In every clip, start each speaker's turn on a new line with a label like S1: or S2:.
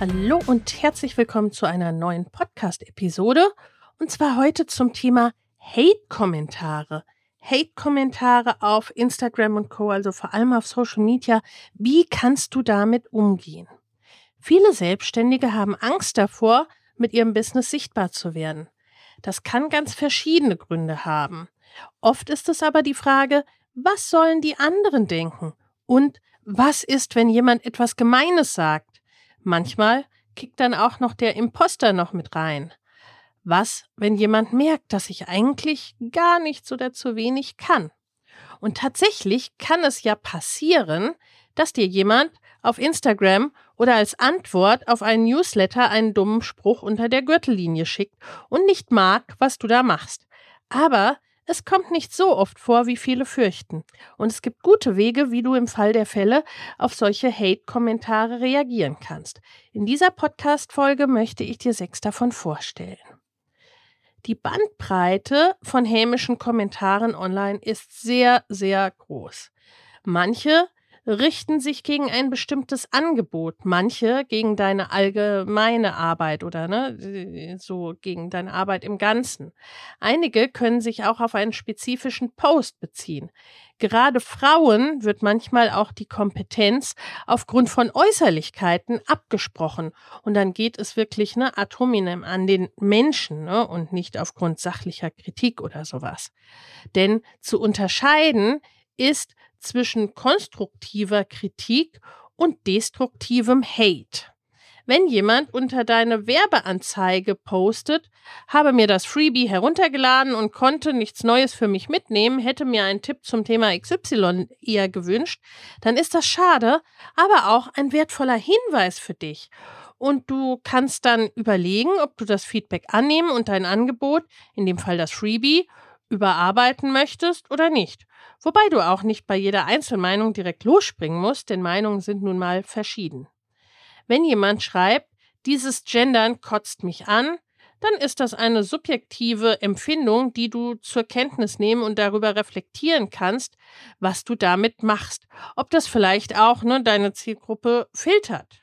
S1: Hallo und herzlich willkommen zu einer neuen Podcast-Episode. Und zwar heute zum Thema Hate-Kommentare. Hate-Kommentare auf Instagram und Co., also vor allem auf Social Media. Wie kannst du damit umgehen? Viele Selbstständige haben Angst davor, mit ihrem Business sichtbar zu werden. Das kann ganz verschiedene Gründe haben. Oft ist es aber die Frage, was sollen die anderen denken? Und was ist, wenn jemand etwas Gemeines sagt? Manchmal kickt dann auch noch der Imposter noch mit rein. Was, wenn jemand merkt, dass ich eigentlich gar nichts oder zu wenig kann? Und tatsächlich kann es ja passieren, dass dir jemand auf Instagram oder als Antwort auf einen Newsletter einen dummen Spruch unter der Gürtellinie schickt und nicht mag, was du da machst. Aber es kommt nicht so oft vor, wie viele fürchten. Und es gibt gute Wege, wie du im Fall der Fälle auf solche Hate-Kommentare reagieren kannst. In dieser Podcast-Folge möchte ich dir sechs davon vorstellen. Die Bandbreite von hämischen Kommentaren online ist sehr, sehr groß. Manche richten sich gegen ein bestimmtes Angebot, manche gegen deine allgemeine Arbeit oder ne, so gegen deine Arbeit im Ganzen. Einige können sich auch auf einen spezifischen Post beziehen. Gerade Frauen wird manchmal auch die Kompetenz aufgrund von Äußerlichkeiten abgesprochen. Und dann geht es wirklich ne, ad hominem an den Menschen ne, und nicht aufgrund sachlicher Kritik oder sowas. Denn zu unterscheiden ist zwischen konstruktiver Kritik und destruktivem Hate. Wenn jemand unter deine Werbeanzeige postet, habe mir das Freebie heruntergeladen und konnte nichts Neues für mich mitnehmen, hätte mir einen Tipp zum Thema XY eher gewünscht, dann ist das schade, aber auch ein wertvoller Hinweis für dich. Und du kannst dann überlegen, ob du das Feedback annehmen und dein Angebot, in dem Fall das Freebie, überarbeiten möchtest oder nicht. Wobei du auch nicht bei jeder Einzelmeinung direkt losspringen musst, denn Meinungen sind nun mal verschieden. Wenn jemand schreibt, dieses Gendern kotzt mich an, dann ist das eine subjektive Empfindung, die du zur Kenntnis nehmen und darüber reflektieren kannst, was du damit machst. Ob das vielleicht auch ne, deine Zielgruppe filtert.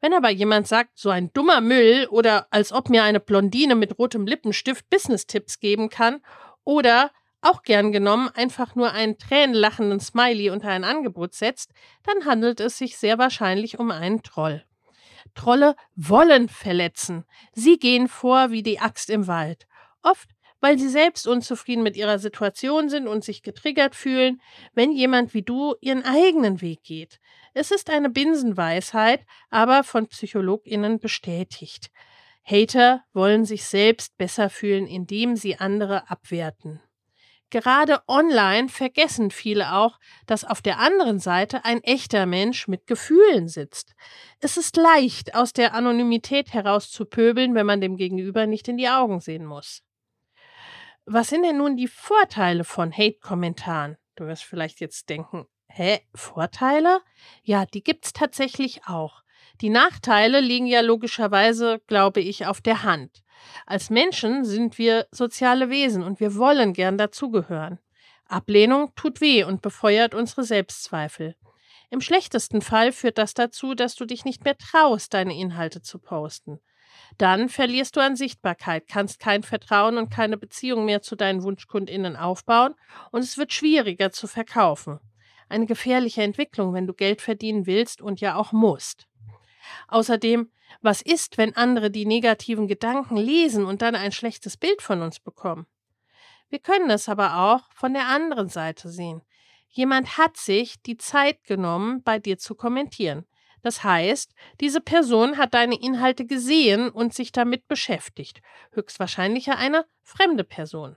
S1: Wenn aber jemand sagt, so ein dummer Müll oder als ob mir eine Blondine mit rotem Lippenstift Business-Tipps geben kann oder auch gern genommen einfach nur einen tränenlachenden Smiley unter ein Angebot setzt, dann handelt es sich sehr wahrscheinlich um einen Troll. Trolle wollen verletzen. Sie gehen vor wie die Axt im Wald. Oft, weil sie selbst unzufrieden mit ihrer Situation sind und sich getriggert fühlen, wenn jemand wie du ihren eigenen Weg geht. Es ist eine Binsenweisheit, aber von PsychologInnen bestätigt. Hater wollen sich selbst besser fühlen, indem sie andere abwerten. Gerade online vergessen viele auch, dass auf der anderen Seite ein echter Mensch mit Gefühlen sitzt. Es ist leicht, aus der Anonymität heraus zu pöbeln, wenn man dem Gegenüber nicht in die Augen sehen muss. Was sind denn nun die Vorteile von Hate-Kommentaren? Du wirst vielleicht jetzt denken, hä, Vorteile? Ja, die gibt's tatsächlich auch. Die Nachteile liegen ja logischerweise, glaube ich, auf der Hand. Als Menschen sind wir soziale Wesen und wir wollen gern dazugehören. Ablehnung tut weh und befeuert unsere Selbstzweifel. Im schlechtesten Fall führt das dazu, dass du dich nicht mehr traust, deine Inhalte zu posten. Dann verlierst du an Sichtbarkeit, kannst kein Vertrauen und keine Beziehung mehr zu deinen Wunschkundinnen aufbauen und es wird schwieriger zu verkaufen. eine gefährliche Entwicklung, wenn du Geld verdienen willst und ja auch musst. Außerdem, was ist, wenn andere die negativen Gedanken lesen und dann ein schlechtes Bild von uns bekommen? Wir können es aber auch von der anderen Seite sehen. Jemand hat sich die Zeit genommen, bei dir zu kommentieren. Das heißt, diese Person hat deine Inhalte gesehen und sich damit beschäftigt. Höchstwahrscheinlich eine fremde Person.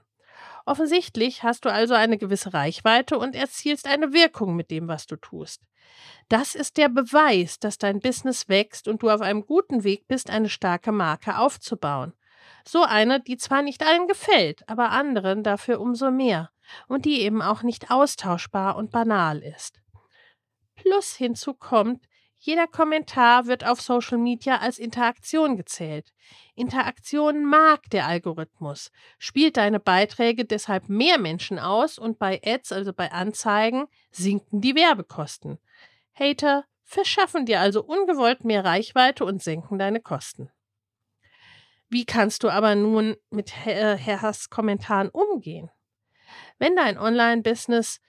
S1: Offensichtlich hast du also eine gewisse Reichweite und erzielst eine Wirkung mit dem, was du tust. Das ist der Beweis, dass dein Business wächst und du auf einem guten Weg bist, eine starke Marke aufzubauen. So eine, die zwar nicht allen gefällt, aber anderen dafür umso mehr und die eben auch nicht austauschbar und banal ist. Plus hinzu kommt, jeder Kommentar wird auf Social Media als Interaktion gezählt. Interaktion mag der Algorithmus, spielt deine Beiträge deshalb mehr Menschen aus und bei Ads, also bei Anzeigen, sinken die Werbekosten. Hater verschaffen dir also ungewollt mehr Reichweite und senken deine Kosten. Wie kannst du aber nun mit äh, Hasskommentaren umgehen? Wenn dein Online-Business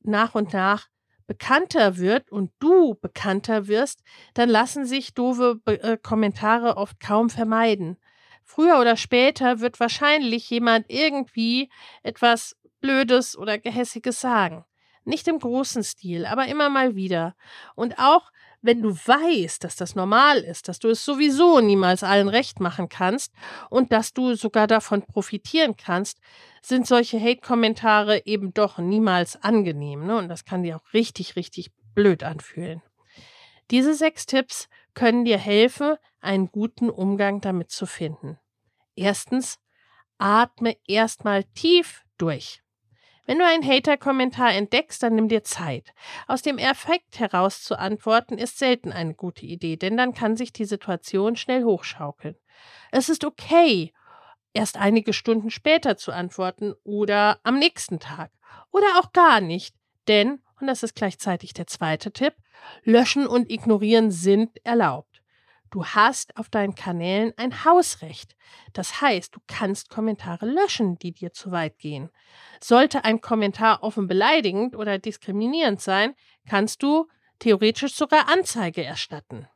S1: nach und nach bekannter wird und du bekannter wirst, dann lassen sich doofe äh, Kommentare oft kaum vermeiden. Früher oder später wird wahrscheinlich jemand irgendwie etwas Blödes oder Gehässiges sagen. Nicht im großen Stil, aber immer mal wieder. Und auch wenn du weißt, dass das normal ist, dass du es sowieso niemals allen recht machen kannst und dass du sogar davon profitieren kannst, sind solche Hate-Kommentare eben doch niemals angenehm. Ne? Und das kann dir auch richtig, richtig blöd anfühlen. Diese sechs Tipps können dir helfen, einen guten Umgang damit zu finden. Erstens, atme erstmal tief durch. Wenn du einen Hater-Kommentar entdeckst, dann nimm dir Zeit. Aus dem Effekt heraus zu antworten, ist selten eine gute Idee, denn dann kann sich die Situation schnell hochschaukeln. Es ist okay, erst einige Stunden später zu antworten oder am nächsten Tag oder auch gar nicht, denn, und das ist gleichzeitig der zweite Tipp, löschen und ignorieren sind erlaubt. Du hast auf deinen Kanälen ein Hausrecht. Das heißt, du kannst Kommentare löschen, die dir zu weit gehen. Sollte ein Kommentar offen beleidigend oder diskriminierend sein, kannst du theoretisch sogar Anzeige erstatten.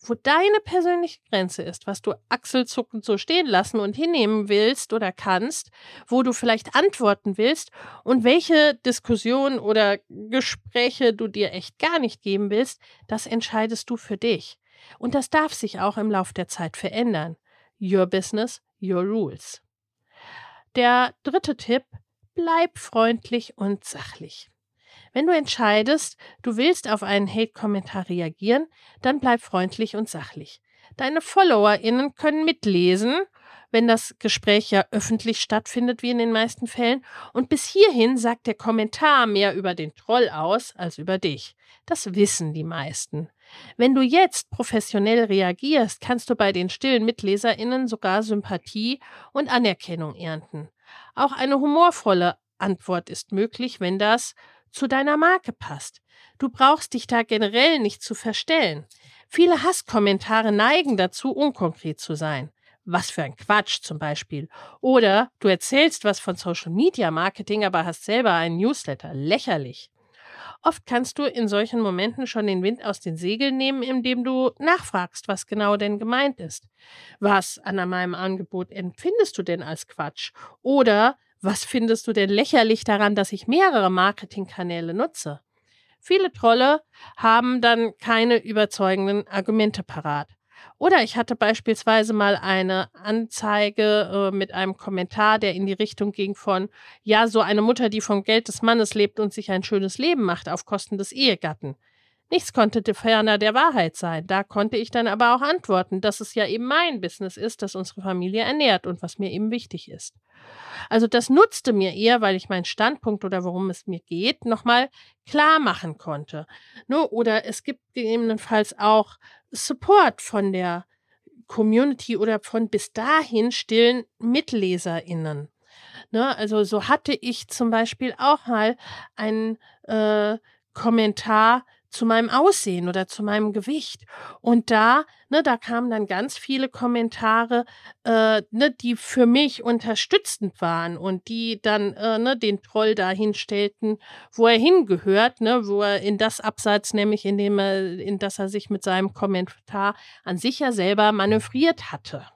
S1: Wo deine persönliche Grenze ist, was du achselzuckend so stehen lassen und hinnehmen willst oder kannst, wo du vielleicht antworten willst und welche Diskussionen oder Gespräche du dir echt gar nicht geben willst, das entscheidest du für dich. Und das darf sich auch im Lauf der Zeit verändern. Your business, your rules. Der dritte Tipp, bleib freundlich und sachlich. Wenn du entscheidest, du willst auf einen Hate-Kommentar reagieren, dann bleib freundlich und sachlich. Deine FollowerInnen können mitlesen wenn das Gespräch ja öffentlich stattfindet, wie in den meisten Fällen. Und bis hierhin sagt der Kommentar mehr über den Troll aus als über dich. Das wissen die meisten. Wenn du jetzt professionell reagierst, kannst du bei den stillen MitleserInnen sogar Sympathie und Anerkennung ernten. Auch eine humorvolle Antwort ist möglich, wenn das zu deiner Marke passt. Du brauchst dich da generell nicht zu verstellen. Viele Hasskommentare neigen dazu, unkonkret zu sein was für ein Quatsch zum Beispiel. Oder du erzählst was von Social Media Marketing, aber hast selber einen Newsletter. Lächerlich. Oft kannst du in solchen Momenten schon den Wind aus den Segeln nehmen, indem du nachfragst, was genau denn gemeint ist. Was an meinem Angebot empfindest du denn als Quatsch? Oder was findest du denn lächerlich daran, dass ich mehrere Marketingkanäle nutze? Viele Trolle haben dann keine überzeugenden Argumente parat. Oder ich hatte beispielsweise mal eine Anzeige äh, mit einem Kommentar, der in die Richtung ging von, ja, so eine Mutter, die vom Geld des Mannes lebt und sich ein schönes Leben macht auf Kosten des Ehegatten. Nichts konnte ferner der Wahrheit sein. Da konnte ich dann aber auch antworten, dass es ja eben mein Business ist, das unsere Familie ernährt und was mir eben wichtig ist. Also das nutzte mir eher, weil ich meinen Standpunkt oder worum es mir geht, nochmal klar machen konnte. Ne? Oder es gibt gegebenenfalls auch Support von der Community oder von bis dahin stillen MitleserInnen. Ne? Also so hatte ich zum Beispiel auch mal einen äh, Kommentar zu meinem Aussehen oder zu meinem Gewicht. Und da, ne, da kamen dann ganz viele Kommentare, äh, ne, die für mich unterstützend waren und die dann äh, ne, den Troll dahin stellten, wo er hingehört, ne, wo er in das Abseits, nämlich in dem er, in das er sich mit seinem Kommentar an sich ja selber manövriert hatte.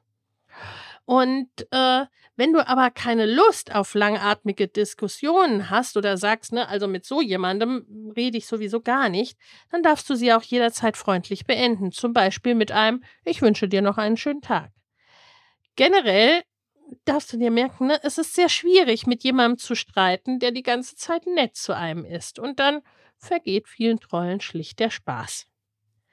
S1: Und äh, wenn du aber keine Lust auf langatmige Diskussionen hast oder sagst, ne, also mit so jemandem rede ich sowieso gar nicht, dann darfst du sie auch jederzeit freundlich beenden. Zum Beispiel mit einem Ich wünsche dir noch einen schönen Tag. Generell darfst du dir merken, ne, es ist sehr schwierig, mit jemandem zu streiten, der die ganze Zeit nett zu einem ist. Und dann vergeht vielen Trollen schlicht der Spaß.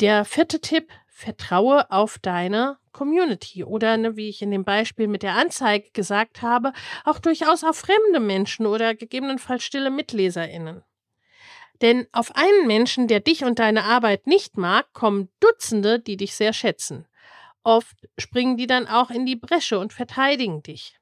S1: Der vierte Tipp, vertraue auf deine Community oder, ne, wie ich in dem Beispiel mit der Anzeige gesagt habe, auch durchaus auf fremde Menschen oder gegebenenfalls stille MitleserInnen. Denn auf einen Menschen, der dich und deine Arbeit nicht mag, kommen Dutzende, die dich sehr schätzen. Oft springen die dann auch in die Bresche und verteidigen dich.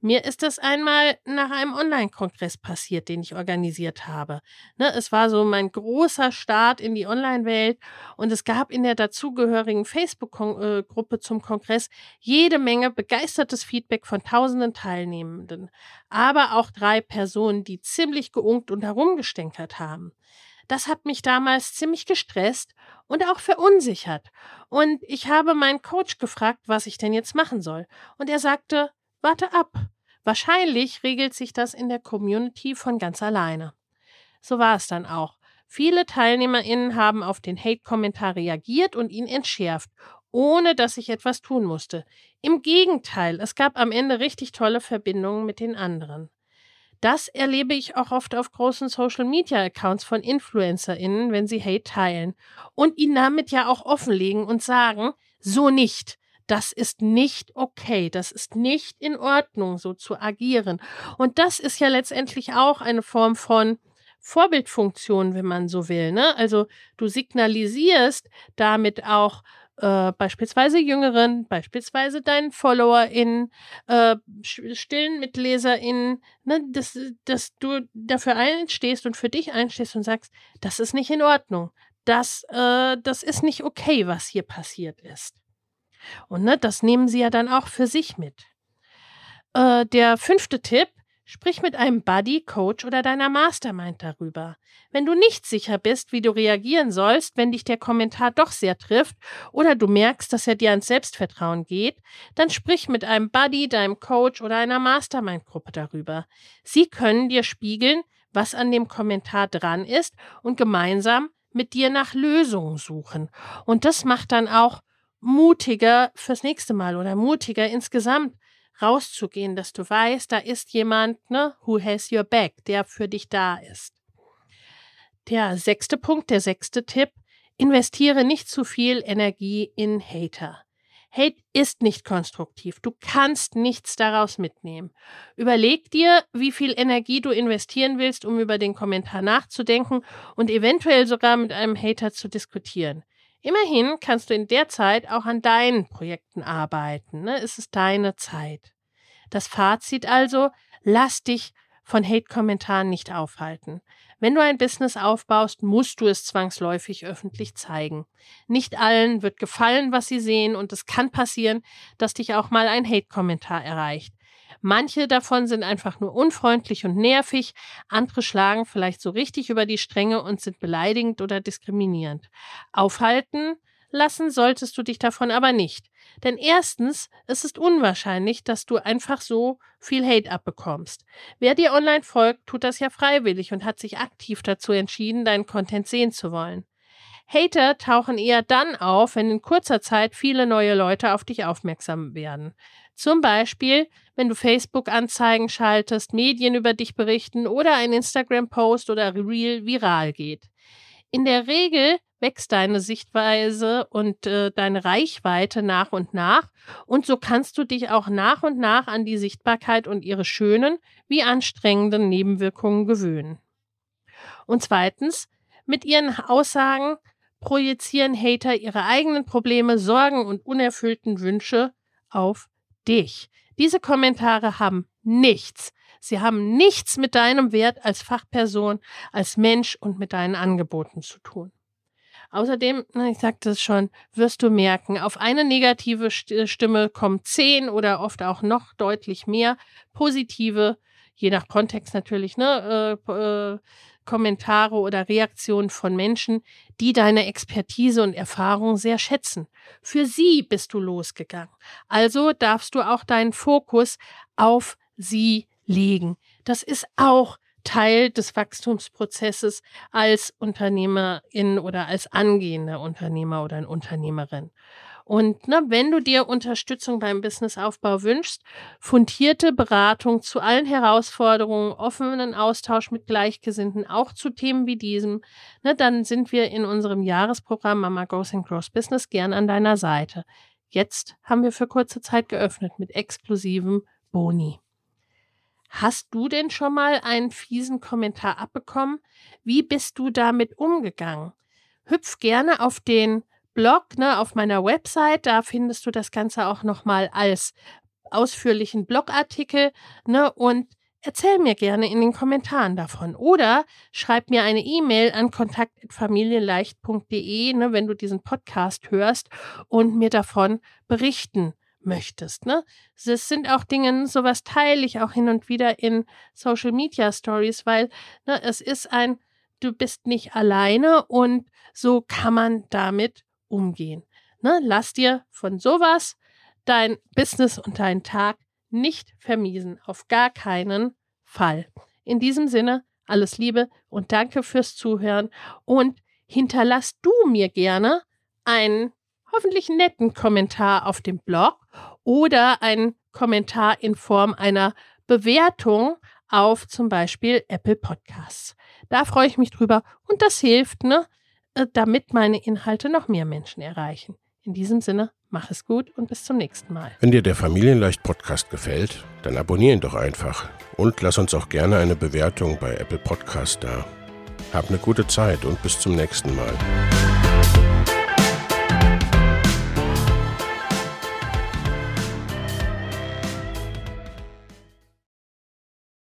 S1: Mir ist das einmal nach einem Online-Kongress passiert, den ich organisiert habe. Ne, es war so mein großer Start in die Online-Welt und es gab in der dazugehörigen Facebook-Gruppe zum Kongress jede Menge begeistertes Feedback von tausenden Teilnehmenden, aber auch drei Personen, die ziemlich geunkt und herumgestänkert haben. Das hat mich damals ziemlich gestresst und auch verunsichert. Und ich habe meinen Coach gefragt, was ich denn jetzt machen soll. Und er sagte, Warte ab. Wahrscheinlich regelt sich das in der Community von ganz alleine. So war es dann auch. Viele TeilnehmerInnen haben auf den Hate-Kommentar reagiert und ihn entschärft, ohne dass ich etwas tun musste. Im Gegenteil, es gab am Ende richtig tolle Verbindungen mit den anderen. Das erlebe ich auch oft auf großen Social-Media-Accounts von InfluencerInnen, wenn sie Hate teilen und ihn damit ja auch offenlegen und sagen, so nicht das ist nicht okay, das ist nicht in Ordnung, so zu agieren. Und das ist ja letztendlich auch eine Form von Vorbildfunktion, wenn man so will. Ne? Also du signalisierst damit auch äh, beispielsweise Jüngeren, beispielsweise deinen FollowerInnen, äh, stillen MitleserInnen, ne, dass, dass du dafür einstehst und für dich einstehst und sagst, das ist nicht in Ordnung. Das, äh, das ist nicht okay, was hier passiert ist. Und ne, das nehmen sie ja dann auch für sich mit. Äh, der fünfte Tipp, sprich mit einem Buddy, Coach oder deiner Mastermind darüber. Wenn du nicht sicher bist, wie du reagieren sollst, wenn dich der Kommentar doch sehr trifft oder du merkst, dass er dir ans Selbstvertrauen geht, dann sprich mit einem Buddy, deinem Coach oder einer Mastermind-Gruppe darüber. Sie können dir spiegeln, was an dem Kommentar dran ist und gemeinsam mit dir nach Lösungen suchen. Und das macht dann auch mutiger fürs nächste Mal oder mutiger insgesamt rauszugehen, dass du weißt, da ist jemand, ne, who has your back, der für dich da ist. Der sechste Punkt, der sechste Tipp, investiere nicht zu viel Energie in Hater. Hate ist nicht konstruktiv. Du kannst nichts daraus mitnehmen. Überleg dir, wie viel Energie du investieren willst, um über den Kommentar nachzudenken und eventuell sogar mit einem Hater zu diskutieren. Immerhin kannst du in der Zeit auch an deinen Projekten arbeiten. Ne? Es ist deine Zeit. Das Fazit also, lass dich von Hate-Kommentaren nicht aufhalten. Wenn du ein Business aufbaust, musst du es zwangsläufig öffentlich zeigen. Nicht allen wird gefallen, was sie sehen, und es kann passieren, dass dich auch mal ein Hate-Kommentar erreicht. Manche davon sind einfach nur unfreundlich und nervig, andere schlagen vielleicht so richtig über die Stränge und sind beleidigend oder diskriminierend. Aufhalten lassen solltest du dich davon aber nicht. Denn erstens, es ist unwahrscheinlich, dass du einfach so viel Hate abbekommst. Wer dir online folgt, tut das ja freiwillig und hat sich aktiv dazu entschieden, deinen Content sehen zu wollen. Hater tauchen eher dann auf, wenn in kurzer Zeit viele neue Leute auf dich aufmerksam werden. Zum Beispiel, wenn du Facebook-Anzeigen schaltest, Medien über dich berichten oder ein Instagram-Post oder Reel viral geht. In der Regel wächst deine Sichtweise und äh, deine Reichweite nach und nach und so kannst du dich auch nach und nach an die Sichtbarkeit und ihre schönen wie anstrengenden Nebenwirkungen gewöhnen. Und zweitens, mit ihren Aussagen projizieren Hater ihre eigenen Probleme, Sorgen und unerfüllten Wünsche auf dich. Diese Kommentare haben nichts. Sie haben nichts mit deinem Wert als Fachperson, als Mensch und mit deinen Angeboten zu tun. Außerdem, ich sagte es schon, wirst du merken, auf eine negative Stimme kommen zehn oder oft auch noch deutlich mehr positive, je nach Kontext natürlich, ne, äh, äh, Kommentare oder Reaktionen von Menschen, die deine Expertise und Erfahrung sehr schätzen. Für sie bist du losgegangen. Also darfst du auch deinen Fokus auf sie legen. Das ist auch Teil des Wachstumsprozesses als Unternehmerin oder als angehender Unternehmer oder Unternehmerin. Und ne, wenn du dir Unterstützung beim Businessaufbau wünschst, fundierte Beratung zu allen Herausforderungen, offenen Austausch mit Gleichgesinnten, auch zu Themen wie diesem, ne, dann sind wir in unserem Jahresprogramm Mama Goes and Grows Business gern an deiner Seite. Jetzt haben wir für kurze Zeit geöffnet mit exklusivem Boni. Hast du denn schon mal einen fiesen Kommentar abbekommen? Wie bist du damit umgegangen? Hüpf gerne auf den Blog, ne, auf meiner Website, da findest du das Ganze auch nochmal als ausführlichen Blogartikel, ne, und erzähl mir gerne in den Kommentaren davon. Oder schreib mir eine E-Mail an kontakt.familienleicht.de, ne, wenn du diesen Podcast hörst und mir davon berichten möchtest. Ne? Es sind auch Dinge, sowas teile ich auch hin und wieder in Social Media Stories, weil ne, es ist ein, du bist nicht alleine und so kann man damit umgehen. Ne? Lass dir von sowas dein Business und deinen Tag nicht vermiesen. Auf gar keinen Fall. In diesem Sinne, alles Liebe und danke fürs Zuhören und hinterlass du mir gerne einen hoffentlich netten Kommentar auf dem Blog oder einen Kommentar in Form einer Bewertung auf zum Beispiel Apple Podcasts. Da freue ich mich drüber und das hilft, ne? Äh, damit meine Inhalte noch mehr Menschen erreichen. In diesem Sinne, mach es gut und bis zum nächsten Mal.
S2: Wenn dir der Familienleicht Podcast gefällt, dann abonniere ihn doch einfach und lass uns auch gerne eine Bewertung bei Apple Podcast da. Hab eine gute Zeit und bis zum nächsten Mal.